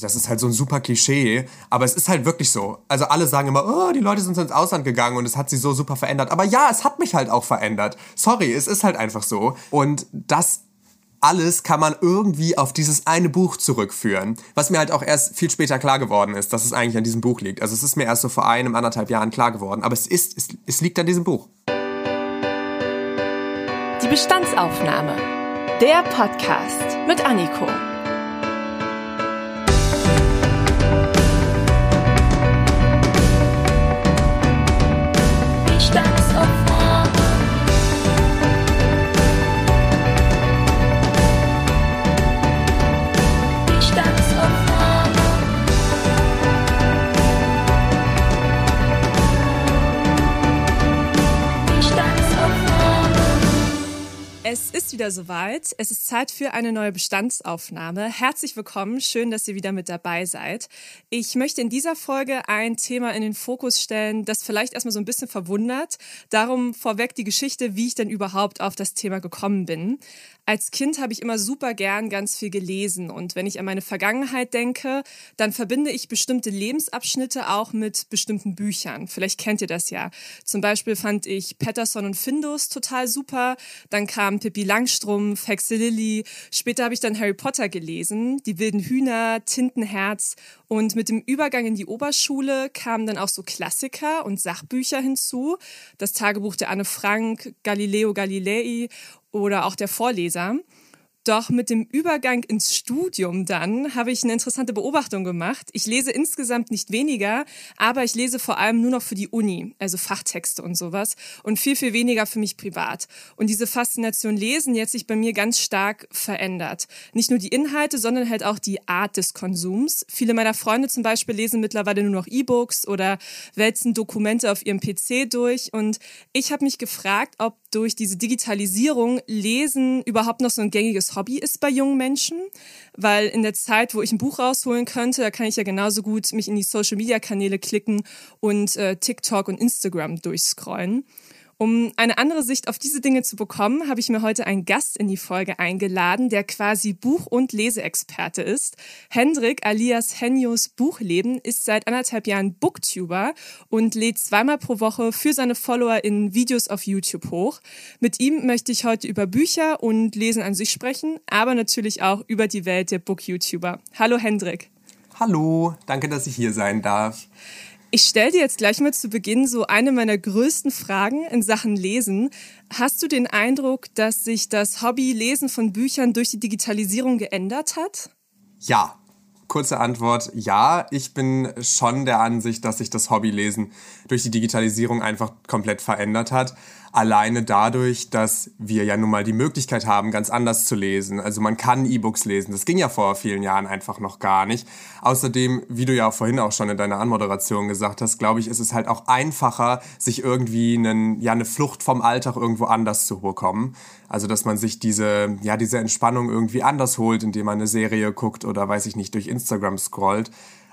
das ist halt so ein super Klischee, aber es ist halt wirklich so. Also alle sagen immer, oh, die Leute sind ins Ausland gegangen und es hat sie so super verändert. Aber ja, es hat mich halt auch verändert. Sorry, es ist halt einfach so. Und das alles kann man irgendwie auf dieses eine Buch zurückführen. Was mir halt auch erst viel später klar geworden ist, dass es eigentlich an diesem Buch liegt. Also es ist mir erst so vor einem, anderthalb Jahren klar geworden. Aber es ist, es, es liegt an diesem Buch. Die Bestandsaufnahme. Der Podcast mit Anniko. Es ist wieder soweit. Es ist Zeit für eine neue Bestandsaufnahme. Herzlich willkommen. Schön, dass ihr wieder mit dabei seid. Ich möchte in dieser Folge ein Thema in den Fokus stellen, das vielleicht erstmal so ein bisschen verwundert. Darum vorweg die Geschichte, wie ich denn überhaupt auf das Thema gekommen bin. Als Kind habe ich immer super gern ganz viel gelesen und wenn ich an meine Vergangenheit denke, dann verbinde ich bestimmte Lebensabschnitte auch mit bestimmten Büchern. Vielleicht kennt ihr das ja. Zum Beispiel fand ich Patterson und Findus total super. Dann kam Pippi Langstrumpf, Hexe Lilly. Später habe ich dann Harry Potter gelesen, Die wilden Hühner, Tintenherz und mit dem Übergang in die Oberschule kamen dann auch so Klassiker und Sachbücher hinzu. Das Tagebuch der Anne Frank, Galileo Galilei oder auch der Vorleser. Doch mit dem Übergang ins Studium dann habe ich eine interessante Beobachtung gemacht. Ich lese insgesamt nicht weniger, aber ich lese vor allem nur noch für die Uni, also Fachtexte und sowas und viel, viel weniger für mich privat. Und diese Faszination Lesen jetzt sich bei mir ganz stark verändert. Nicht nur die Inhalte, sondern halt auch die Art des Konsums. Viele meiner Freunde zum Beispiel lesen mittlerweile nur noch E-Books oder wälzen Dokumente auf ihrem PC durch. Und ich habe mich gefragt, ob durch diese Digitalisierung Lesen überhaupt noch so ein gängiges Hobby ist bei jungen Menschen, weil in der Zeit, wo ich ein Buch rausholen könnte, da kann ich ja genauso gut mich in die Social-Media-Kanäle klicken und äh, TikTok und Instagram durchscrollen. Um eine andere Sicht auf diese Dinge zu bekommen, habe ich mir heute einen Gast in die Folge eingeladen, der quasi Buch- und Leseexperte ist. Hendrik alias Henios Buchleben ist seit anderthalb Jahren Booktuber und lädt zweimal pro Woche für seine Follower in Videos auf YouTube hoch. Mit ihm möchte ich heute über Bücher und Lesen an sich sprechen, aber natürlich auch über die Welt der Book-YouTuber. Hallo Hendrik. Hallo, danke, dass ich hier sein darf. Ich stelle dir jetzt gleich mal zu Beginn so eine meiner größten Fragen in Sachen Lesen. Hast du den Eindruck, dass sich das Hobby Lesen von Büchern durch die Digitalisierung geändert hat? Ja. Kurze Antwort, ja, ich bin schon der Ansicht, dass sich das Hobbylesen durch die Digitalisierung einfach komplett verändert hat alleine dadurch, dass wir ja nun mal die Möglichkeit haben, ganz anders zu lesen. Also man kann E-Books lesen. Das ging ja vor vielen Jahren einfach noch gar nicht. Außerdem, wie du ja vorhin auch schon in deiner Anmoderation gesagt hast, glaube ich, ist es halt auch einfacher, sich irgendwie einen, ja, eine Flucht vom Alltag irgendwo anders zu bekommen. Also, dass man sich diese, ja, diese Entspannung irgendwie anders holt, indem man eine Serie guckt oder weiß ich nicht, durch Instagram scrollt.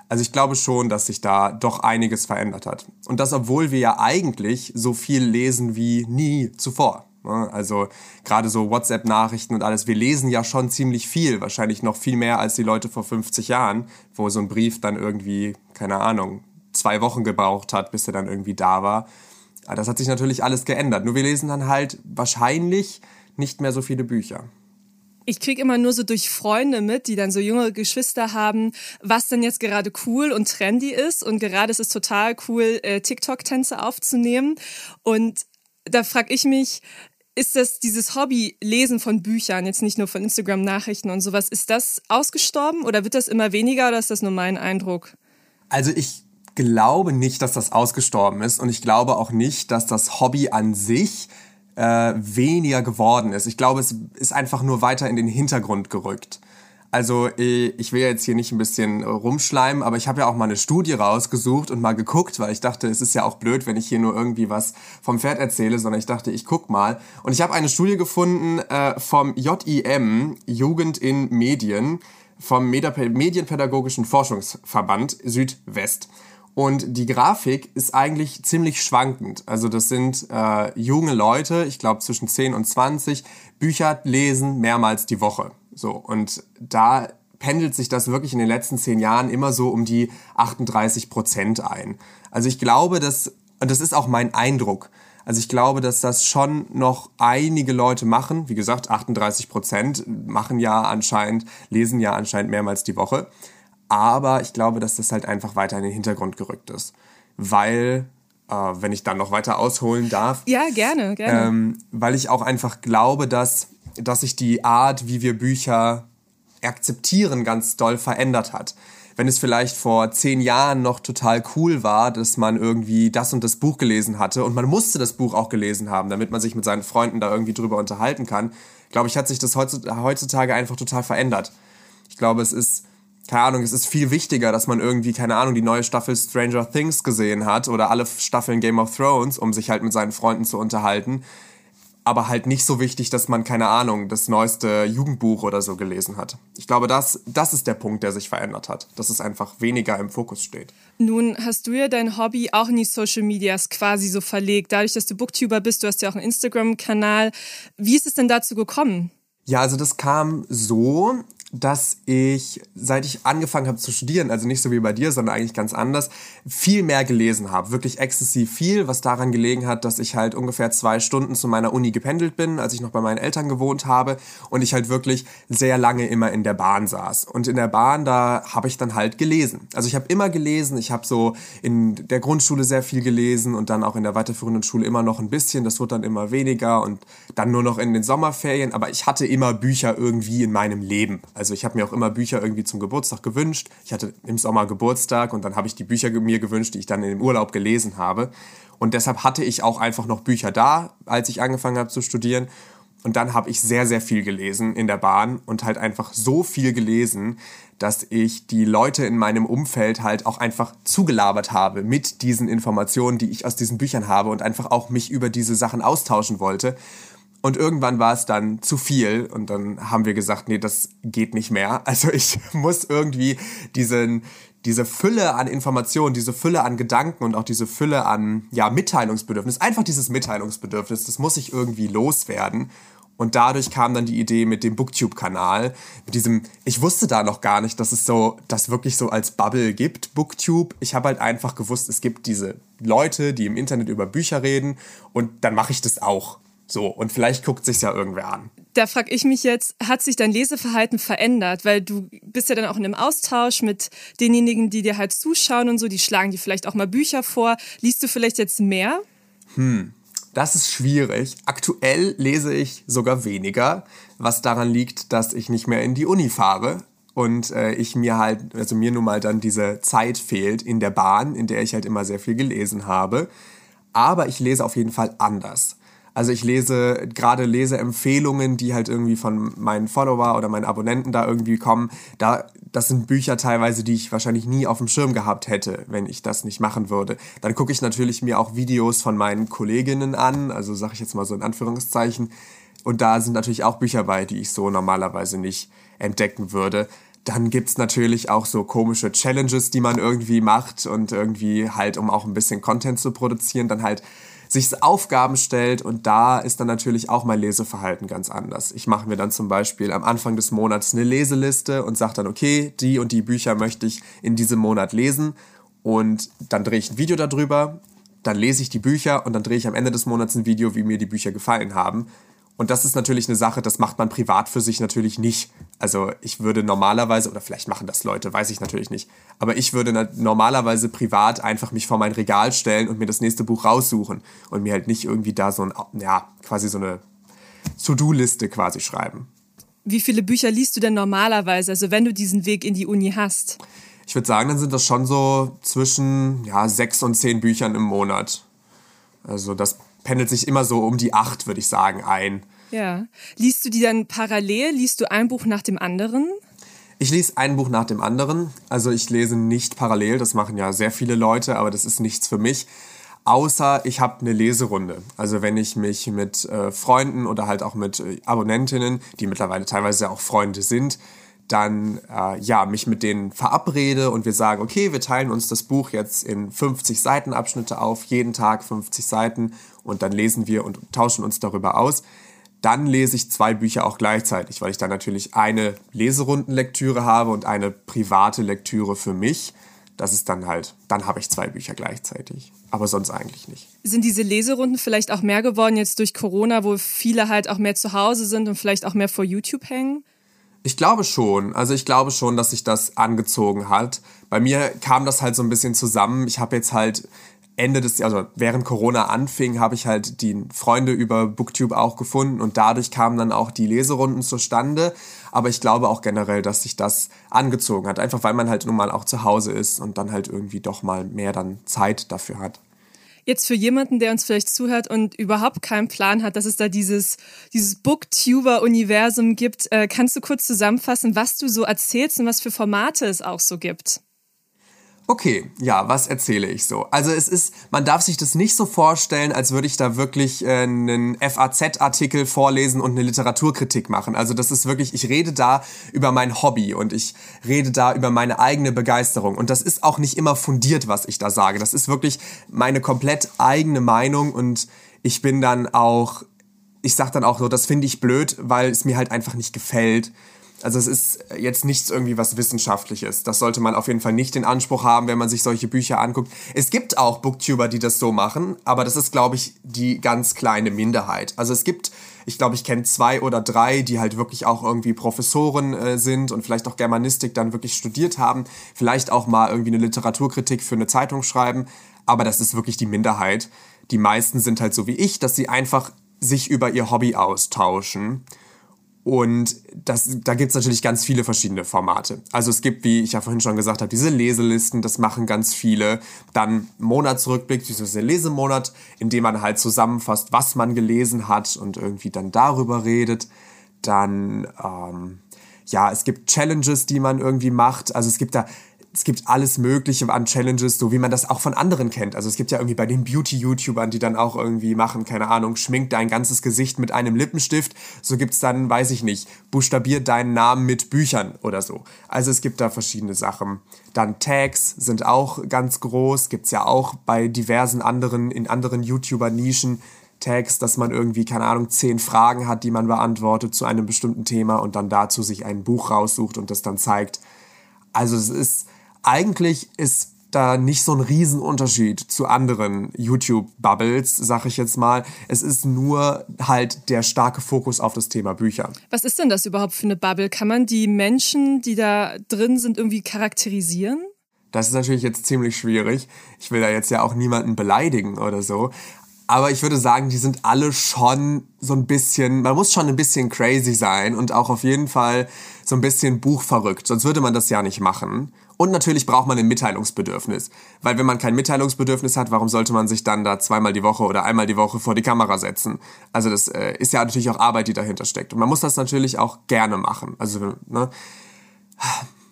Also ich glaube schon, dass sich da doch einiges verändert hat. Und das, obwohl wir ja eigentlich so viel lesen wie nie zuvor. Ne? Also gerade so WhatsApp-Nachrichten und alles. Wir lesen ja schon ziemlich viel, wahrscheinlich noch viel mehr als die Leute vor 50 Jahren, wo so ein Brief dann irgendwie, keine Ahnung, zwei Wochen gebraucht hat, bis er dann irgendwie da war. Das hat sich natürlich alles geändert. Nur wir lesen dann halt wahrscheinlich nicht mehr so viele Bücher ich kriege immer nur so durch Freunde mit, die dann so junge Geschwister haben, was denn jetzt gerade cool und trendy ist. Und gerade ist es total cool, äh, TikTok-Tänze aufzunehmen. Und da frage ich mich, ist das dieses Hobby Lesen von Büchern, jetzt nicht nur von Instagram-Nachrichten und sowas, ist das ausgestorben oder wird das immer weniger oder ist das nur mein Eindruck? Also ich glaube nicht, dass das ausgestorben ist und ich glaube auch nicht, dass das Hobby an sich äh, weniger geworden ist. Ich glaube, es ist einfach nur weiter in den Hintergrund gerückt. Also äh, ich will jetzt hier nicht ein bisschen rumschleimen, aber ich habe ja auch mal eine Studie rausgesucht und mal geguckt, weil ich dachte, es ist ja auch blöd, wenn ich hier nur irgendwie was vom Pferd erzähle, sondern ich dachte, ich guck mal. Und ich habe eine Studie gefunden äh, vom JIM, Jugend in Medien, vom Medienpädagogischen Forschungsverband Südwest. Und die Grafik ist eigentlich ziemlich schwankend. Also das sind äh, junge Leute, ich glaube zwischen 10 und 20, Bücher lesen mehrmals die Woche. So, und da pendelt sich das wirklich in den letzten zehn Jahren immer so um die 38 Prozent ein. Also ich glaube, dass, und das ist auch mein Eindruck, also ich glaube, dass das schon noch einige Leute machen. Wie gesagt, 38 Prozent machen ja anscheinend, lesen ja anscheinend mehrmals die Woche. Aber ich glaube, dass das halt einfach weiter in den Hintergrund gerückt ist. Weil, äh, wenn ich dann noch weiter ausholen darf. Ja, gerne, gerne. Ähm, weil ich auch einfach glaube, dass, dass sich die Art, wie wir Bücher akzeptieren, ganz doll verändert hat wenn es vielleicht vor zehn Jahren noch total cool war, dass man irgendwie das und das Buch gelesen hatte und man musste das Buch auch gelesen haben, damit man sich mit seinen Freunden da irgendwie drüber unterhalten kann, glaube ich, hat sich das heutzutage einfach total verändert. Ich glaube, es ist, keine Ahnung, es ist viel wichtiger, dass man irgendwie, keine Ahnung, die neue Staffel Stranger Things gesehen hat oder alle Staffeln Game of Thrones, um sich halt mit seinen Freunden zu unterhalten, aber halt nicht so wichtig, dass man, keine Ahnung, das neueste Jugendbuch oder so gelesen hat. Ich glaube, das, das ist der Punkt, der sich verändert hat, dass es einfach weniger im Fokus steht. Nun hast du ja dein Hobby auch in die Social Medias quasi so verlegt. Dadurch, dass du Booktuber bist, du hast ja auch einen Instagram-Kanal. Wie ist es denn dazu gekommen? Ja, also das kam so, dass ich, seit ich angefangen habe zu studieren, also nicht so wie bei dir, sondern eigentlich ganz anders, viel mehr gelesen habe. Wirklich exzessiv viel, was daran gelegen hat, dass ich halt ungefähr zwei Stunden zu meiner Uni gependelt bin, als ich noch bei meinen Eltern gewohnt habe und ich halt wirklich sehr lange immer in der Bahn saß. Und in der Bahn, da habe ich dann halt gelesen. Also ich habe immer gelesen, ich habe so in der Grundschule sehr viel gelesen und dann auch in der weiterführenden Schule immer noch ein bisschen. Das wurde dann immer weniger und dann nur noch in den Sommerferien. Aber ich hatte immer Bücher irgendwie in meinem Leben. Also ich habe mir auch immer Bücher irgendwie zum Geburtstag gewünscht. Ich hatte im Sommer Geburtstag und dann habe ich die Bücher mir gewünscht, die ich dann im Urlaub gelesen habe. Und deshalb hatte ich auch einfach noch Bücher da, als ich angefangen habe zu studieren. Und dann habe ich sehr, sehr viel gelesen in der Bahn und halt einfach so viel gelesen, dass ich die Leute in meinem Umfeld halt auch einfach zugelabert habe mit diesen Informationen, die ich aus diesen Büchern habe und einfach auch mich über diese Sachen austauschen wollte. Und irgendwann war es dann zu viel und dann haben wir gesagt, nee, das geht nicht mehr. Also ich muss irgendwie diesen, diese Fülle an Informationen, diese Fülle an Gedanken und auch diese Fülle an ja, Mitteilungsbedürfnis, einfach dieses Mitteilungsbedürfnis, das muss ich irgendwie loswerden. Und dadurch kam dann die Idee mit dem Booktube-Kanal, mit diesem, ich wusste da noch gar nicht, dass es so, das wirklich so als Bubble gibt, Booktube. Ich habe halt einfach gewusst, es gibt diese Leute, die im Internet über Bücher reden und dann mache ich das auch. So, und vielleicht guckt sich ja irgendwer an. Da frage ich mich jetzt, hat sich dein Leseverhalten verändert? Weil du bist ja dann auch in einem Austausch mit denjenigen, die dir halt zuschauen und so, die schlagen dir vielleicht auch mal Bücher vor. Liest du vielleicht jetzt mehr? Hm, das ist schwierig. Aktuell lese ich sogar weniger, was daran liegt, dass ich nicht mehr in die Uni fahre und äh, ich mir halt, also mir nun mal dann diese Zeit fehlt in der Bahn, in der ich halt immer sehr viel gelesen habe. Aber ich lese auf jeden Fall anders. Also ich lese gerade Leseempfehlungen, die halt irgendwie von meinen Follower oder meinen Abonnenten da irgendwie kommen. Da, das sind Bücher teilweise, die ich wahrscheinlich nie auf dem Schirm gehabt hätte, wenn ich das nicht machen würde. Dann gucke ich natürlich mir auch Videos von meinen Kolleginnen an, also sage ich jetzt mal so in Anführungszeichen. Und da sind natürlich auch Bücher bei, die ich so normalerweise nicht entdecken würde. Dann gibt's natürlich auch so komische Challenges, die man irgendwie macht und irgendwie halt, um auch ein bisschen Content zu produzieren, dann halt sich Aufgaben stellt und da ist dann natürlich auch mein Leseverhalten ganz anders. Ich mache mir dann zum Beispiel am Anfang des Monats eine Leseliste und sage dann, okay, die und die Bücher möchte ich in diesem Monat lesen und dann drehe ich ein Video darüber, dann lese ich die Bücher und dann drehe ich am Ende des Monats ein Video, wie mir die Bücher gefallen haben. Und das ist natürlich eine Sache, das macht man privat für sich natürlich nicht. Also ich würde normalerweise, oder vielleicht machen das Leute, weiß ich natürlich nicht, aber ich würde normalerweise privat einfach mich vor mein Regal stellen und mir das nächste Buch raussuchen und mir halt nicht irgendwie da so ein, ja, quasi so eine To-Do-Liste quasi schreiben. Wie viele Bücher liest du denn normalerweise, also wenn du diesen Weg in die Uni hast? Ich würde sagen, dann sind das schon so zwischen ja, sechs und zehn Büchern im Monat. Also das pendelt sich immer so um die acht, würde ich sagen, ein. Ja. Liest du die dann parallel? Liest du ein Buch nach dem anderen? Ich lese ein Buch nach dem anderen. Also ich lese nicht parallel, das machen ja sehr viele Leute, aber das ist nichts für mich. Außer ich habe eine Leserunde. Also wenn ich mich mit äh, Freunden oder halt auch mit äh, Abonnentinnen, die mittlerweile teilweise auch Freunde sind, dann äh, ja mich mit denen verabrede und wir sagen, okay, wir teilen uns das Buch jetzt in 50 Seitenabschnitte auf, jeden Tag 50 Seiten und dann lesen wir und tauschen uns darüber aus dann lese ich zwei Bücher auch gleichzeitig, weil ich dann natürlich eine Leserundenlektüre habe und eine private Lektüre für mich. Das ist dann halt, dann habe ich zwei Bücher gleichzeitig. Aber sonst eigentlich nicht. Sind diese Leserunden vielleicht auch mehr geworden jetzt durch Corona, wo viele halt auch mehr zu Hause sind und vielleicht auch mehr vor YouTube hängen? Ich glaube schon. Also ich glaube schon, dass sich das angezogen hat. Bei mir kam das halt so ein bisschen zusammen. Ich habe jetzt halt Ende des, also während Corona anfing, habe ich halt die Freunde über Booktube auch gefunden und dadurch kamen dann auch die Leserunden zustande. Aber ich glaube auch generell, dass sich das angezogen hat, einfach weil man halt nun mal auch zu Hause ist und dann halt irgendwie doch mal mehr dann Zeit dafür hat. Jetzt für jemanden, der uns vielleicht zuhört und überhaupt keinen Plan hat, dass es da dieses, dieses Booktuber-Universum gibt, äh, kannst du kurz zusammenfassen, was du so erzählst und was für Formate es auch so gibt? Okay, ja, was erzähle ich so? Also es ist, man darf sich das nicht so vorstellen, als würde ich da wirklich äh, einen FAZ-Artikel vorlesen und eine Literaturkritik machen. Also das ist wirklich, ich rede da über mein Hobby und ich rede da über meine eigene Begeisterung. Und das ist auch nicht immer fundiert, was ich da sage. Das ist wirklich meine komplett eigene Meinung und ich bin dann auch, ich sag dann auch so, das finde ich blöd, weil es mir halt einfach nicht gefällt. Also es ist jetzt nichts irgendwie was Wissenschaftliches. Das sollte man auf jeden Fall nicht in Anspruch haben, wenn man sich solche Bücher anguckt. Es gibt auch Booktuber, die das so machen, aber das ist, glaube ich, die ganz kleine Minderheit. Also es gibt, ich glaube, ich kenne zwei oder drei, die halt wirklich auch irgendwie Professoren äh, sind und vielleicht auch Germanistik dann wirklich studiert haben, vielleicht auch mal irgendwie eine Literaturkritik für eine Zeitung schreiben, aber das ist wirklich die Minderheit. Die meisten sind halt so wie ich, dass sie einfach sich über ihr Hobby austauschen und das, da gibt es natürlich ganz viele verschiedene Formate. Also es gibt, wie ich ja vorhin schon gesagt habe, diese Leselisten, das machen ganz viele. Dann Monatsrückblick, dieser Lesemonat, in dem man halt zusammenfasst, was man gelesen hat und irgendwie dann darüber redet. Dann, ähm, ja, es gibt Challenges, die man irgendwie macht. Also es gibt da es gibt alles Mögliche an Challenges, so wie man das auch von anderen kennt. Also es gibt ja irgendwie bei den Beauty-YouTubern, die dann auch irgendwie machen, keine Ahnung, schminkt dein ganzes Gesicht mit einem Lippenstift. So gibt's dann, weiß ich nicht, buchstabiert deinen Namen mit Büchern oder so. Also es gibt da verschiedene Sachen. Dann Tags sind auch ganz groß, gibt's ja auch bei diversen anderen, in anderen YouTuber-Nischen. Tags, dass man irgendwie, keine Ahnung, zehn Fragen hat, die man beantwortet zu einem bestimmten Thema und dann dazu sich ein Buch raussucht und das dann zeigt. Also es ist, eigentlich ist da nicht so ein Riesenunterschied zu anderen YouTube-Bubbles, sag ich jetzt mal. Es ist nur halt der starke Fokus auf das Thema Bücher. Was ist denn das überhaupt für eine Bubble? Kann man die Menschen, die da drin sind, irgendwie charakterisieren? Das ist natürlich jetzt ziemlich schwierig. Ich will da jetzt ja auch niemanden beleidigen oder so. Aber ich würde sagen, die sind alle schon so ein bisschen, man muss schon ein bisschen crazy sein und auch auf jeden Fall so ein bisschen buchverrückt. Sonst würde man das ja nicht machen. Und natürlich braucht man ein Mitteilungsbedürfnis. Weil wenn man kein Mitteilungsbedürfnis hat, warum sollte man sich dann da zweimal die Woche oder einmal die Woche vor die Kamera setzen? Also das äh, ist ja natürlich auch Arbeit, die dahinter steckt. Und man muss das natürlich auch gerne machen. Also, ne?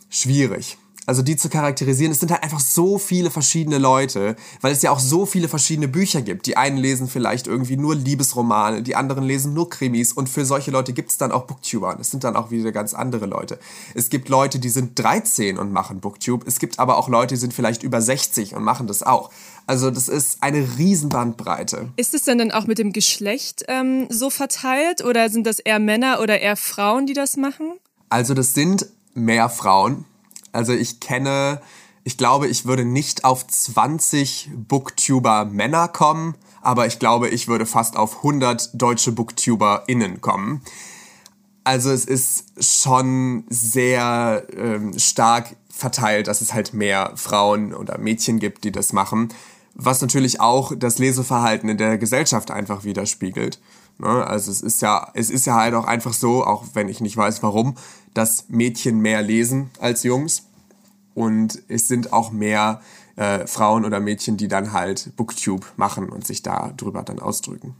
Schwierig also die zu charakterisieren, es sind halt einfach so viele verschiedene Leute, weil es ja auch so viele verschiedene Bücher gibt. Die einen lesen vielleicht irgendwie nur Liebesromane, die anderen lesen nur Krimis und für solche Leute gibt es dann auch Booktuber. Das sind dann auch wieder ganz andere Leute. Es gibt Leute, die sind 13 und machen Booktube. Es gibt aber auch Leute, die sind vielleicht über 60 und machen das auch. Also das ist eine Riesenbandbreite. Ist es denn dann auch mit dem Geschlecht ähm, so verteilt oder sind das eher Männer oder eher Frauen, die das machen? Also das sind mehr Frauen also ich kenne, ich glaube, ich würde nicht auf 20 Booktuber Männer kommen, aber ich glaube, ich würde fast auf 100 deutsche BooktuberInnen kommen. Also es ist schon sehr ähm, stark verteilt, dass es halt mehr Frauen oder Mädchen gibt, die das machen, was natürlich auch das Leseverhalten in der Gesellschaft einfach widerspiegelt. Ne? Also es ist ja, es ist ja halt auch einfach so, auch wenn ich nicht weiß warum, dass Mädchen mehr lesen als Jungs und es sind auch mehr äh, Frauen oder Mädchen, die dann halt Booktube machen und sich da drüber dann ausdrücken.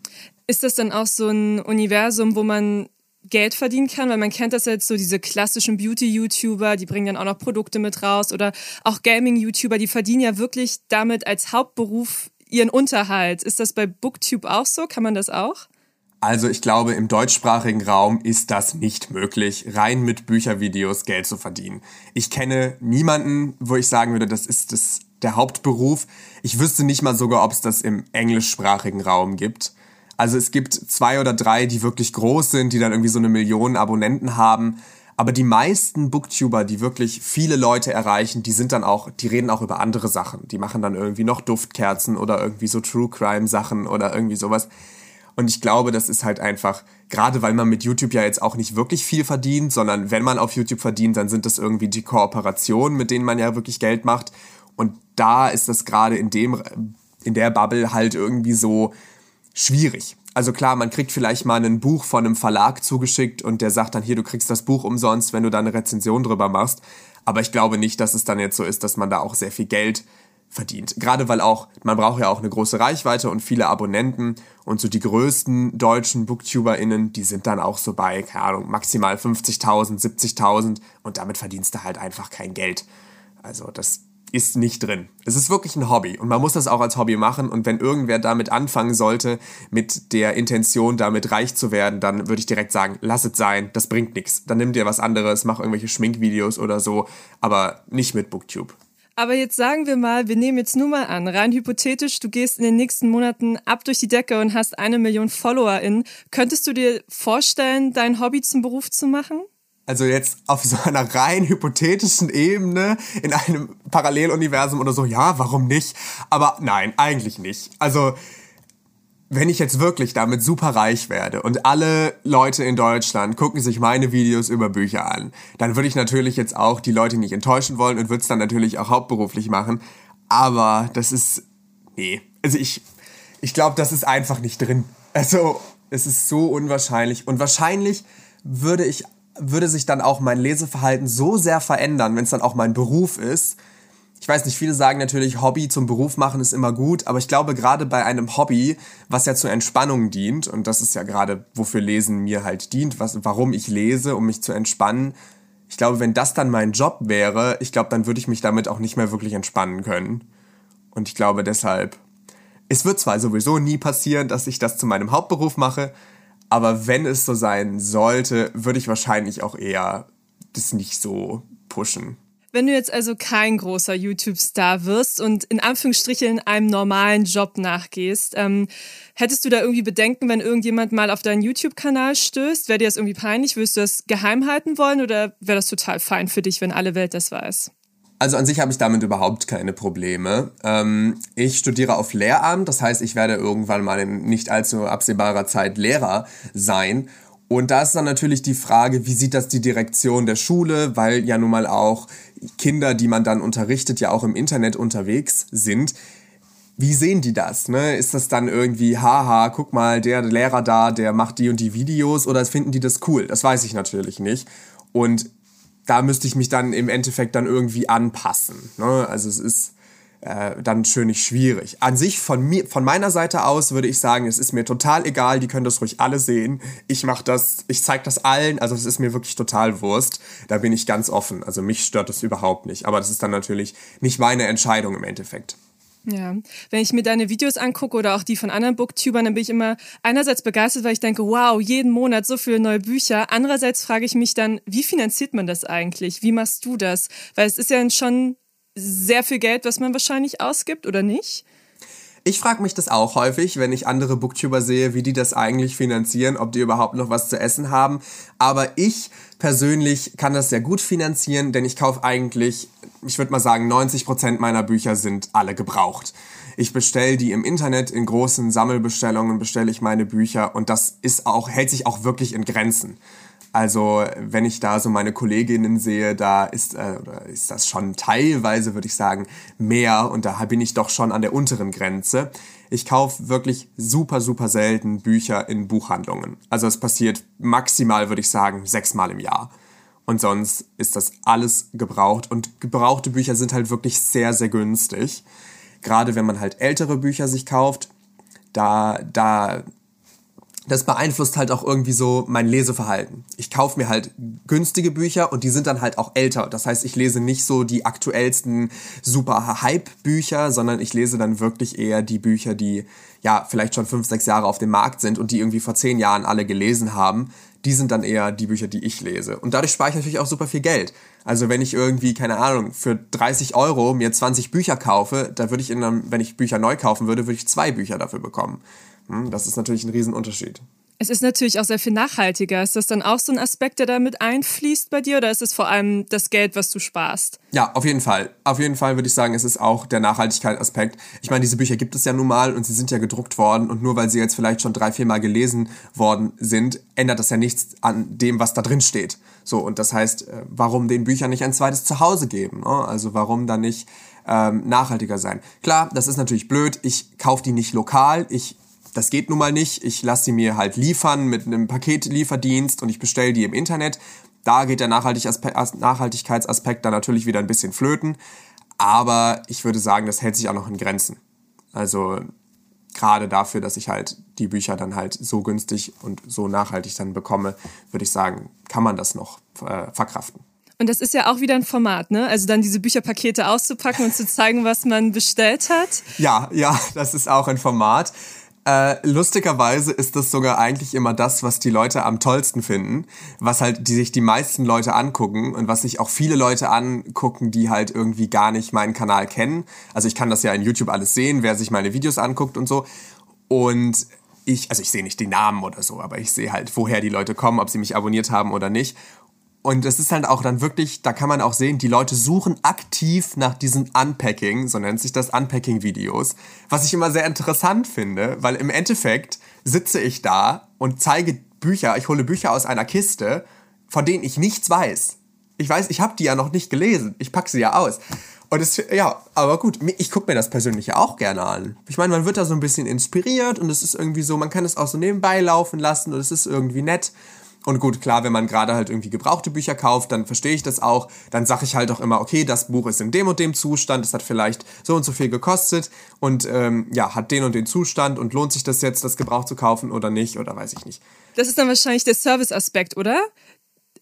Ist das dann auch so ein Universum, wo man Geld verdienen kann, weil man kennt das jetzt so, diese klassischen Beauty-YouTuber, die bringen dann auch noch Produkte mit raus oder auch Gaming-YouTuber, die verdienen ja wirklich damit als Hauptberuf ihren Unterhalt. Ist das bei Booktube auch so? Kann man das auch? Also ich glaube, im deutschsprachigen Raum ist das nicht möglich, rein mit Büchervideos Geld zu verdienen. Ich kenne niemanden, wo ich sagen würde, das ist das, der Hauptberuf. Ich wüsste nicht mal sogar, ob es das im englischsprachigen Raum gibt. Also es gibt zwei oder drei, die wirklich groß sind, die dann irgendwie so eine Million Abonnenten haben. Aber die meisten Booktuber, die wirklich viele Leute erreichen, die sind dann auch, die reden auch über andere Sachen. Die machen dann irgendwie noch Duftkerzen oder irgendwie so True Crime Sachen oder irgendwie sowas. Und ich glaube, das ist halt einfach, gerade weil man mit YouTube ja jetzt auch nicht wirklich viel verdient, sondern wenn man auf YouTube verdient, dann sind das irgendwie die Kooperationen, mit denen man ja wirklich Geld macht. Und da ist das gerade in dem, in der Bubble halt irgendwie so schwierig. Also klar, man kriegt vielleicht mal ein Buch von einem Verlag zugeschickt und der sagt dann hier, du kriegst das Buch umsonst, wenn du da eine Rezension drüber machst. Aber ich glaube nicht, dass es dann jetzt so ist, dass man da auch sehr viel Geld verdient. Gerade weil auch, man braucht ja auch eine große Reichweite und viele Abonnenten und so die größten deutschen BooktuberInnen, die sind dann auch so bei, keine Ahnung, maximal 50.000, 70.000 und damit verdienst du halt einfach kein Geld. Also das, ist nicht drin. Es ist wirklich ein Hobby und man muss das auch als Hobby machen und wenn irgendwer damit anfangen sollte, mit der Intention, damit reich zu werden, dann würde ich direkt sagen, lass es sein, das bringt nichts. Dann nimm dir was anderes, mach irgendwelche Schminkvideos oder so, aber nicht mit Booktube. Aber jetzt sagen wir mal, wir nehmen jetzt nur mal an, rein hypothetisch, du gehst in den nächsten Monaten ab durch die Decke und hast eine Million FollowerInnen. Könntest du dir vorstellen, dein Hobby zum Beruf zu machen? Also jetzt auf so einer rein hypothetischen Ebene in einem Paralleluniversum oder so, ja, warum nicht? Aber nein, eigentlich nicht. Also wenn ich jetzt wirklich damit super reich werde und alle Leute in Deutschland gucken sich meine Videos über Bücher an, dann würde ich natürlich jetzt auch die Leute nicht enttäuschen wollen und würde es dann natürlich auch hauptberuflich machen. Aber das ist, nee, also ich, ich glaube, das ist einfach nicht drin. Also es ist so unwahrscheinlich und wahrscheinlich würde ich würde sich dann auch mein Leseverhalten so sehr verändern, wenn es dann auch mein Beruf ist. Ich weiß nicht, viele sagen natürlich, Hobby zum Beruf machen ist immer gut, aber ich glaube gerade bei einem Hobby, was ja zur Entspannung dient, und das ist ja gerade, wofür Lesen mir halt dient, was, warum ich lese, um mich zu entspannen, ich glaube, wenn das dann mein Job wäre, ich glaube, dann würde ich mich damit auch nicht mehr wirklich entspannen können. Und ich glaube deshalb, es wird zwar sowieso nie passieren, dass ich das zu meinem Hauptberuf mache, aber wenn es so sein sollte, würde ich wahrscheinlich auch eher das nicht so pushen. Wenn du jetzt also kein großer YouTube-Star wirst und in Anführungsstrichen einem normalen Job nachgehst, ähm, hättest du da irgendwie Bedenken, wenn irgendjemand mal auf deinen YouTube-Kanal stößt? Wäre dir das irgendwie peinlich? Würdest du das geheim halten wollen oder wäre das total fein für dich, wenn alle Welt das weiß? Also an sich habe ich damit überhaupt keine Probleme. Ähm, ich studiere auf Lehramt, das heißt, ich werde irgendwann mal in nicht allzu absehbarer Zeit Lehrer sein. Und da ist dann natürlich die Frage, wie sieht das die Direktion der Schule, weil ja nun mal auch Kinder, die man dann unterrichtet, ja auch im Internet unterwegs sind. Wie sehen die das? Ne? Ist das dann irgendwie, haha, guck mal, der Lehrer da, der macht die und die Videos oder finden die das cool? Das weiß ich natürlich nicht. Und da müsste ich mich dann im Endeffekt dann irgendwie anpassen. Ne? Also es ist äh, dann schön nicht schwierig. An sich von mir, von meiner Seite aus würde ich sagen, es ist mir total egal, die können das ruhig alle sehen. Ich mache das, ich zeige das allen, also es ist mir wirklich total Wurst. Da bin ich ganz offen. Also mich stört das überhaupt nicht. Aber das ist dann natürlich nicht meine Entscheidung im Endeffekt. Ja, wenn ich mir deine Videos angucke oder auch die von anderen Booktubern, dann bin ich immer einerseits begeistert, weil ich denke, wow, jeden Monat so viele neue Bücher. Andererseits frage ich mich dann, wie finanziert man das eigentlich? Wie machst du das? Weil es ist ja schon sehr viel Geld, was man wahrscheinlich ausgibt, oder nicht? Ich frage mich das auch häufig, wenn ich andere Booktuber sehe, wie die das eigentlich finanzieren, ob die überhaupt noch was zu essen haben. Aber ich persönlich kann das sehr gut finanzieren, denn ich kaufe eigentlich, ich würde mal sagen, 90% meiner Bücher sind alle gebraucht. Ich bestelle die im Internet in großen Sammelbestellungen, bestelle ich meine Bücher und das ist auch, hält sich auch wirklich in Grenzen. Also wenn ich da so meine Kolleginnen sehe, da ist, äh, ist das schon teilweise, würde ich sagen, mehr und da bin ich doch schon an der unteren Grenze. Ich kaufe wirklich super, super selten Bücher in Buchhandlungen. Also es passiert maximal, würde ich sagen, sechsmal im Jahr. Und sonst ist das alles gebraucht und gebrauchte Bücher sind halt wirklich sehr, sehr günstig. Gerade wenn man halt ältere Bücher sich kauft, da, da das beeinflusst halt auch irgendwie so mein Leseverhalten. Ich kaufe mir halt günstige Bücher und die sind dann halt auch älter. Das heißt, ich lese nicht so die aktuellsten super Hype-Bücher, sondern ich lese dann wirklich eher die Bücher, die ja vielleicht schon fünf, sechs Jahre auf dem Markt sind und die irgendwie vor zehn Jahren alle gelesen haben. Die sind dann eher die Bücher, die ich lese. Und dadurch spare ich natürlich auch super viel Geld. Also wenn ich irgendwie, keine Ahnung, für 30 Euro mir 20 Bücher kaufe, da würde ich in einem, wenn ich Bücher neu kaufen würde, würde ich zwei Bücher dafür bekommen das ist natürlich ein Riesenunterschied. Es ist natürlich auch sehr viel nachhaltiger. Ist das dann auch so ein Aspekt, der damit einfließt bei dir oder ist es vor allem das Geld, was du sparst? Ja, auf jeden Fall. Auf jeden Fall würde ich sagen, es ist auch der Nachhaltigkeitsaspekt. Ich meine, diese Bücher gibt es ja nun mal und sie sind ja gedruckt worden und nur weil sie jetzt vielleicht schon drei, vier Mal gelesen worden sind, ändert das ja nichts an dem, was da drin steht. So, und das heißt, äh, warum den Büchern nicht ein zweites Zuhause geben? Ne? Also warum dann nicht ähm, nachhaltiger sein? Klar, das ist natürlich blöd. Ich kaufe die nicht lokal. Ich das geht nun mal nicht. Ich lasse sie mir halt liefern mit einem Paketlieferdienst und ich bestelle die im Internet. Da geht der Nachhaltigkeitsaspekt dann natürlich wieder ein bisschen flöten. Aber ich würde sagen, das hält sich auch noch in Grenzen. Also gerade dafür, dass ich halt die Bücher dann halt so günstig und so nachhaltig dann bekomme, würde ich sagen, kann man das noch äh, verkraften. Und das ist ja auch wieder ein Format, ne? Also dann diese Bücherpakete auszupacken und zu zeigen, was man bestellt hat. Ja, ja, das ist auch ein Format. Äh, lustigerweise ist das sogar eigentlich immer das, was die Leute am tollsten finden, was halt die sich die meisten Leute angucken und was sich auch viele Leute angucken, die halt irgendwie gar nicht meinen Kanal kennen. Also ich kann das ja in YouTube alles sehen, wer sich meine Videos anguckt und so. Und ich, also ich sehe nicht die Namen oder so, aber ich sehe halt, woher die Leute kommen, ob sie mich abonniert haben oder nicht. Und es ist halt auch dann wirklich, da kann man auch sehen, die Leute suchen aktiv nach diesen Unpacking, so nennt sich das Unpacking-Videos, was ich immer sehr interessant finde, weil im Endeffekt sitze ich da und zeige Bücher, ich hole Bücher aus einer Kiste, von denen ich nichts weiß. Ich weiß, ich habe die ja noch nicht gelesen, ich packe sie ja aus. Und es, ja, aber gut, ich gucke mir das persönlich ja auch gerne an. Ich meine, man wird da so ein bisschen inspiriert und es ist irgendwie so, man kann es auch so nebenbei laufen lassen und es ist irgendwie nett. Und gut, klar, wenn man gerade halt irgendwie gebrauchte Bücher kauft, dann verstehe ich das auch. Dann sage ich halt auch immer, okay, das Buch ist in dem und dem Zustand, es hat vielleicht so und so viel gekostet und ähm, ja, hat den und den Zustand und lohnt sich das jetzt, das gebraucht zu kaufen oder nicht oder weiß ich nicht. Das ist dann wahrscheinlich der Service-Aspekt, oder?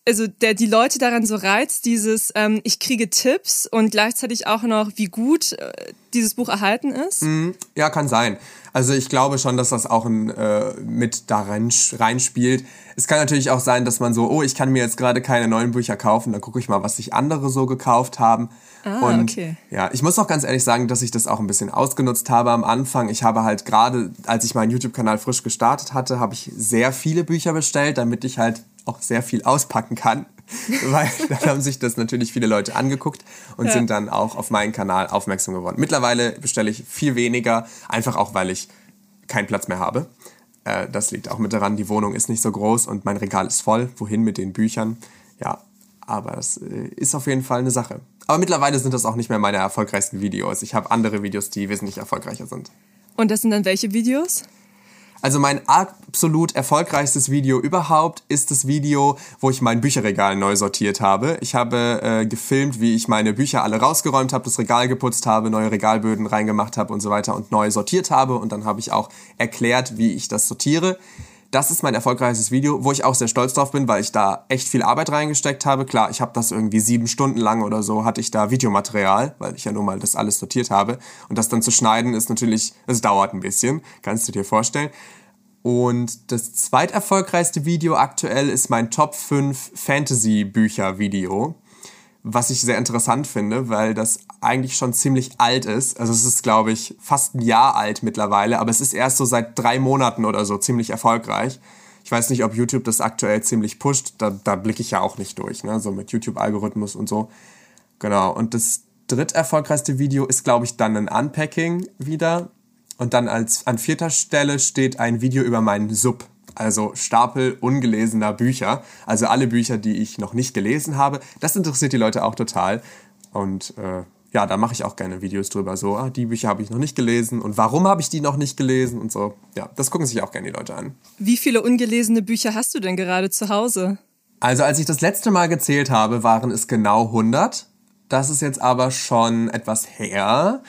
Also der die Leute daran so reizt, dieses ähm, ich kriege Tipps und gleichzeitig auch noch, wie gut äh, dieses Buch erhalten ist? Mm, ja, kann sein. Also ich glaube schon, dass das auch ein, äh, mit da rein, reinspielt. Es kann natürlich auch sein, dass man so, oh, ich kann mir jetzt gerade keine neuen Bücher kaufen, dann gucke ich mal, was sich andere so gekauft haben. Ah, und okay. ja, ich muss auch ganz ehrlich sagen, dass ich das auch ein bisschen ausgenutzt habe am Anfang. Ich habe halt gerade, als ich meinen YouTube-Kanal frisch gestartet hatte, habe ich sehr viele Bücher bestellt, damit ich halt auch sehr viel auspacken kann. Weil dann haben sich das natürlich viele Leute angeguckt und ja. sind dann auch auf meinen Kanal aufmerksam geworden. Mittlerweile bestelle ich viel weniger, einfach auch, weil ich keinen Platz mehr habe. Äh, das liegt auch mit daran, die Wohnung ist nicht so groß und mein Regal ist voll. Wohin mit den Büchern? Ja, aber es äh, ist auf jeden Fall eine Sache. Aber mittlerweile sind das auch nicht mehr meine erfolgreichsten Videos. Ich habe andere Videos, die wesentlich erfolgreicher sind. Und das sind dann welche Videos? Also mein absolut erfolgreichstes Video überhaupt ist das Video, wo ich mein Bücherregal neu sortiert habe. Ich habe äh, gefilmt, wie ich meine Bücher alle rausgeräumt habe, das Regal geputzt habe, neue Regalböden reingemacht habe und so weiter und neu sortiert habe. Und dann habe ich auch erklärt, wie ich das sortiere. Das ist mein erfolgreichstes Video, wo ich auch sehr stolz drauf bin, weil ich da echt viel Arbeit reingesteckt habe. Klar, ich habe das irgendwie sieben Stunden lang oder so, hatte ich da Videomaterial, weil ich ja nun mal das alles sortiert habe. Und das dann zu schneiden ist natürlich, es dauert ein bisschen, kannst du dir vorstellen. Und das zweiterfolgreichste Video aktuell ist mein Top 5 Fantasy-Bücher-Video was ich sehr interessant finde, weil das eigentlich schon ziemlich alt ist. Also es ist, glaube ich, fast ein Jahr alt mittlerweile, aber es ist erst so seit drei Monaten oder so ziemlich erfolgreich. Ich weiß nicht, ob YouTube das aktuell ziemlich pusht. Da, da blicke ich ja auch nicht durch, ne? so mit YouTube-Algorithmus und so. Genau. Und das dritterfolgreichste Video ist, glaube ich, dann ein Unpacking wieder. Und dann als an vierter Stelle steht ein Video über meinen Sub also Stapel ungelesener Bücher. Also alle Bücher, die ich noch nicht gelesen habe. Das interessiert die Leute auch total. Und äh, ja, da mache ich auch gerne Videos drüber. So, ah, die Bücher habe ich noch nicht gelesen und warum habe ich die noch nicht gelesen und so. Ja, das gucken sich auch gerne die Leute an. Wie viele ungelesene Bücher hast du denn gerade zu Hause? Also als ich das letzte Mal gezählt habe, waren es genau 100. Das ist jetzt aber schon etwas her.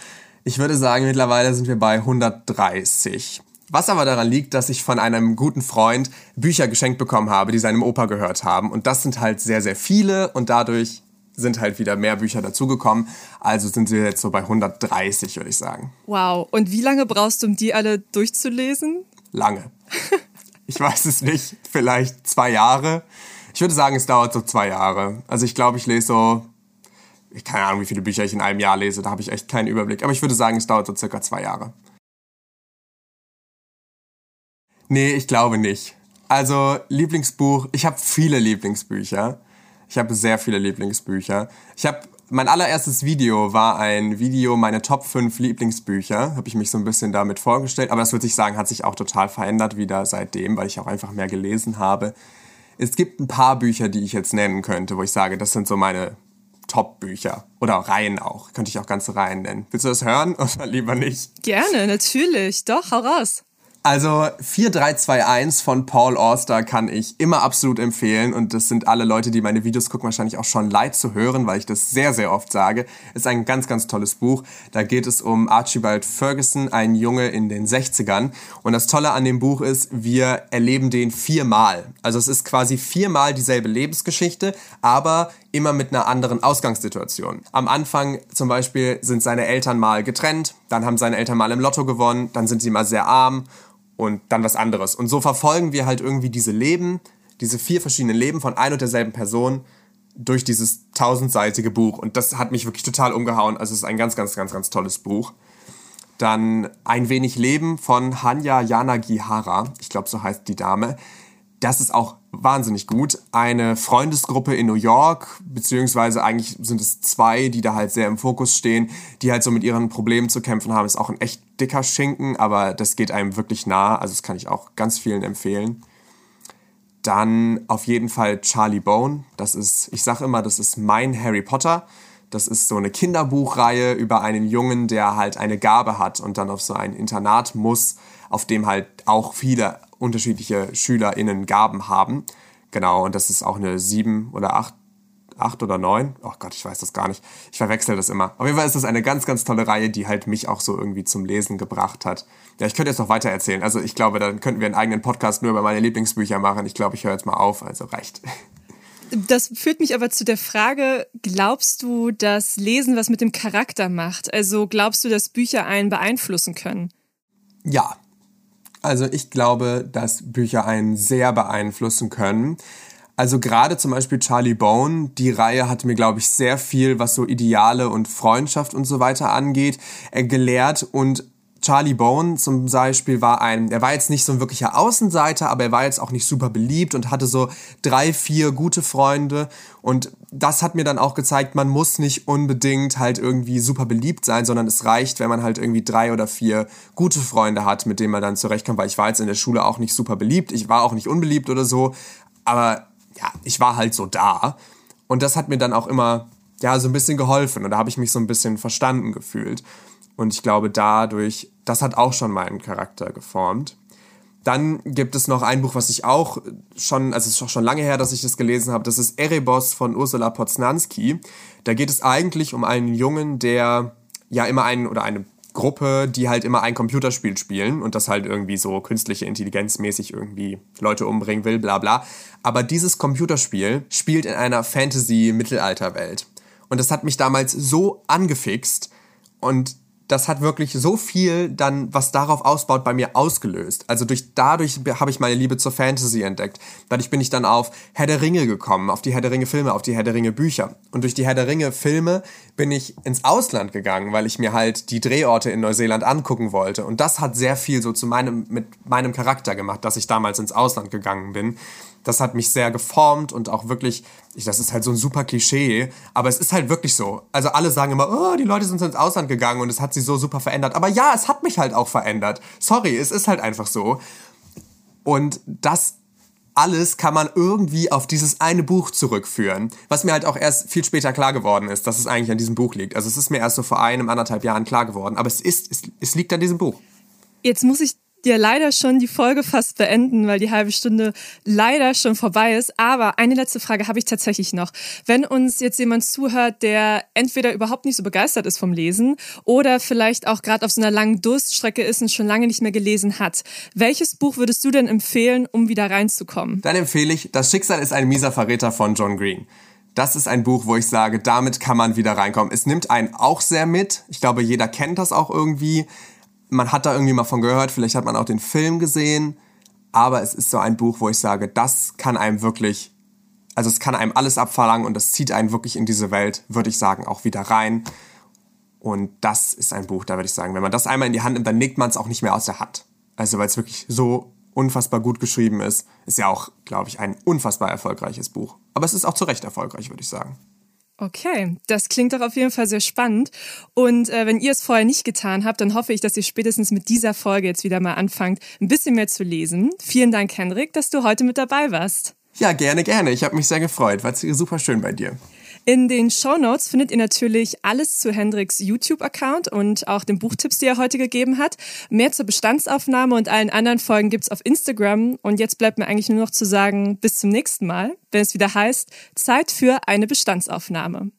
Ich würde sagen, mittlerweile sind wir bei 130. Was aber daran liegt, dass ich von einem guten Freund Bücher geschenkt bekommen habe, die seinem Opa gehört haben. Und das sind halt sehr, sehr viele und dadurch sind halt wieder mehr Bücher dazugekommen. Also sind sie jetzt so bei 130, würde ich sagen. Wow. Und wie lange brauchst du, um die alle durchzulesen? Lange. ich weiß es nicht. Vielleicht zwei Jahre. Ich würde sagen, es dauert so zwei Jahre. Also ich glaube, ich lese so, ich keine Ahnung, wie viele Bücher ich in einem Jahr lese. Da habe ich echt keinen Überblick. Aber ich würde sagen, es dauert so circa zwei Jahre. Nee, ich glaube nicht. Also Lieblingsbuch, ich habe viele Lieblingsbücher. Ich habe sehr viele Lieblingsbücher. Ich habe mein allererstes Video war ein Video, meine Top 5 Lieblingsbücher. Habe ich mich so ein bisschen damit vorgestellt. Aber das würde ich sagen, hat sich auch total verändert wieder seitdem, weil ich auch einfach mehr gelesen habe. Es gibt ein paar Bücher, die ich jetzt nennen könnte, wo ich sage, das sind so meine Top-Bücher. Oder Reihen auch. Könnte ich auch ganze Reihen nennen. Willst du das hören oder lieber nicht? Gerne, natürlich. Doch, hau raus. Also 4321 von Paul Auster kann ich immer absolut empfehlen und das sind alle Leute, die meine Videos gucken, wahrscheinlich auch schon leid zu hören, weil ich das sehr, sehr oft sage. Ist ein ganz, ganz tolles Buch. Da geht es um Archibald Ferguson, ein Junge in den 60ern. Und das Tolle an dem Buch ist, wir erleben den viermal. Also es ist quasi viermal dieselbe Lebensgeschichte, aber immer mit einer anderen Ausgangssituation. Am Anfang zum Beispiel sind seine Eltern mal getrennt, dann haben seine Eltern mal im Lotto gewonnen, dann sind sie mal sehr arm und dann was anderes. Und so verfolgen wir halt irgendwie diese Leben, diese vier verschiedenen Leben von ein und derselben Person durch dieses tausendseitige Buch. Und das hat mich wirklich total umgehauen. Also es ist ein ganz, ganz, ganz, ganz tolles Buch. Dann Ein wenig Leben von Hanya Yanagihara. Ich glaube, so heißt die Dame. Das ist auch wahnsinnig gut. Eine Freundesgruppe in New York, beziehungsweise eigentlich sind es zwei, die da halt sehr im Fokus stehen, die halt so mit ihren Problemen zu kämpfen haben. Ist auch ein echt dicker Schinken, aber das geht einem wirklich nah. Also das kann ich auch ganz vielen empfehlen. Dann auf jeden Fall Charlie Bone. Das ist, ich sage immer, das ist mein Harry Potter. Das ist so eine Kinderbuchreihe über einen Jungen, der halt eine Gabe hat und dann auf so ein Internat muss, auf dem halt auch viele unterschiedliche SchülerInnen Gaben haben. Genau, und das ist auch eine sieben oder acht, acht oder neun. Oh Gott, ich weiß das gar nicht. Ich verwechsel das immer. Auf jeden Fall ist das eine ganz, ganz tolle Reihe, die halt mich auch so irgendwie zum Lesen gebracht hat. Ja, ich könnte jetzt noch weiter erzählen. Also ich glaube, dann könnten wir einen eigenen Podcast nur über meine Lieblingsbücher machen. Ich glaube, ich höre jetzt mal auf. Also recht. Das führt mich aber zu der Frage, glaubst du, dass Lesen was mit dem Charakter macht? Also glaubst du, dass Bücher einen beeinflussen können? Ja, also ich glaube, dass Bücher einen sehr beeinflussen können. Also gerade zum Beispiel Charlie Bone, die Reihe hat mir, glaube ich, sehr viel, was so Ideale und Freundschaft und so weiter angeht, äh, gelehrt. Und Charlie Bone zum Beispiel war ein, er war jetzt nicht so ein wirklicher Außenseiter, aber er war jetzt auch nicht super beliebt und hatte so drei, vier gute Freunde. Und das hat mir dann auch gezeigt, man muss nicht unbedingt halt irgendwie super beliebt sein, sondern es reicht, wenn man halt irgendwie drei oder vier gute Freunde hat, mit denen man dann zurechtkommt, weil ich war jetzt in der Schule auch nicht super beliebt, ich war auch nicht unbeliebt oder so, aber ja, ich war halt so da. Und das hat mir dann auch immer, ja, so ein bisschen geholfen und da habe ich mich so ein bisschen verstanden gefühlt. Und ich glaube, dadurch, das hat auch schon meinen Charakter geformt. Dann gibt es noch ein Buch, was ich auch schon, also es ist auch schon lange her, dass ich das gelesen habe. Das ist Erebos von Ursula Poznanski. Da geht es eigentlich um einen Jungen, der ja immer einen oder eine Gruppe, die halt immer ein Computerspiel spielen und das halt irgendwie so künstliche Intelligenz mäßig irgendwie Leute umbringen will, bla bla. Aber dieses Computerspiel spielt in einer Fantasy-Mittelalterwelt. Und das hat mich damals so angefixt und das hat wirklich so viel dann, was darauf ausbaut, bei mir ausgelöst. Also durch, dadurch habe ich meine Liebe zur Fantasy entdeckt. Dadurch bin ich dann auf Herr der Ringe gekommen, auf die Herr der Ringe Filme, auf die Herr der Ringe Bücher. Und durch die Herr der Ringe Filme bin ich ins Ausland gegangen, weil ich mir halt die Drehorte in Neuseeland angucken wollte. Und das hat sehr viel so zu meinem, mit meinem Charakter gemacht, dass ich damals ins Ausland gegangen bin das hat mich sehr geformt und auch wirklich, ich, das ist halt so ein super Klischee, aber es ist halt wirklich so. Also alle sagen immer, oh, die Leute sind ins Ausland gegangen und es hat sie so super verändert. Aber ja, es hat mich halt auch verändert. Sorry, es ist halt einfach so. Und das alles kann man irgendwie auf dieses eine Buch zurückführen. Was mir halt auch erst viel später klar geworden ist, dass es eigentlich an diesem Buch liegt. Also es ist mir erst so vor einem, anderthalb Jahren klar geworden. Aber es ist, es, es liegt an diesem Buch. Jetzt muss ich dir leider schon die Folge fast beenden, weil die halbe Stunde leider schon vorbei ist. Aber eine letzte Frage habe ich tatsächlich noch. Wenn uns jetzt jemand zuhört, der entweder überhaupt nicht so begeistert ist vom Lesen oder vielleicht auch gerade auf so einer langen Durststrecke ist und schon lange nicht mehr gelesen hat, welches Buch würdest du denn empfehlen, um wieder reinzukommen? Dann empfehle ich Das Schicksal ist ein mieser Verräter von John Green. Das ist ein Buch, wo ich sage, damit kann man wieder reinkommen. Es nimmt einen auch sehr mit. Ich glaube, jeder kennt das auch irgendwie man hat da irgendwie mal von gehört, vielleicht hat man auch den Film gesehen, aber es ist so ein Buch, wo ich sage, das kann einem wirklich, also es kann einem alles abverlangen und das zieht einen wirklich in diese Welt, würde ich sagen, auch wieder rein. Und das ist ein Buch, da würde ich sagen, wenn man das einmal in die Hand nimmt, dann legt man es auch nicht mehr aus der Hand. Also weil es wirklich so unfassbar gut geschrieben ist. Ist ja auch, glaube ich, ein unfassbar erfolgreiches Buch. Aber es ist auch zu Recht erfolgreich, würde ich sagen. Okay, das klingt doch auf jeden Fall sehr spannend. Und äh, wenn ihr es vorher nicht getan habt, dann hoffe ich, dass ihr spätestens mit dieser Folge jetzt wieder mal anfangt, ein bisschen mehr zu lesen. Vielen Dank, Henrik, dass du heute mit dabei warst. Ja, gerne, gerne. Ich habe mich sehr gefreut. War super schön bei dir. In den Show Notes findet ihr natürlich alles zu Hendriks YouTube-Account und auch den Buchtipps, die er heute gegeben hat. Mehr zur Bestandsaufnahme und allen anderen Folgen gibt's auf Instagram. Und jetzt bleibt mir eigentlich nur noch zu sagen, bis zum nächsten Mal, wenn es wieder heißt, Zeit für eine Bestandsaufnahme.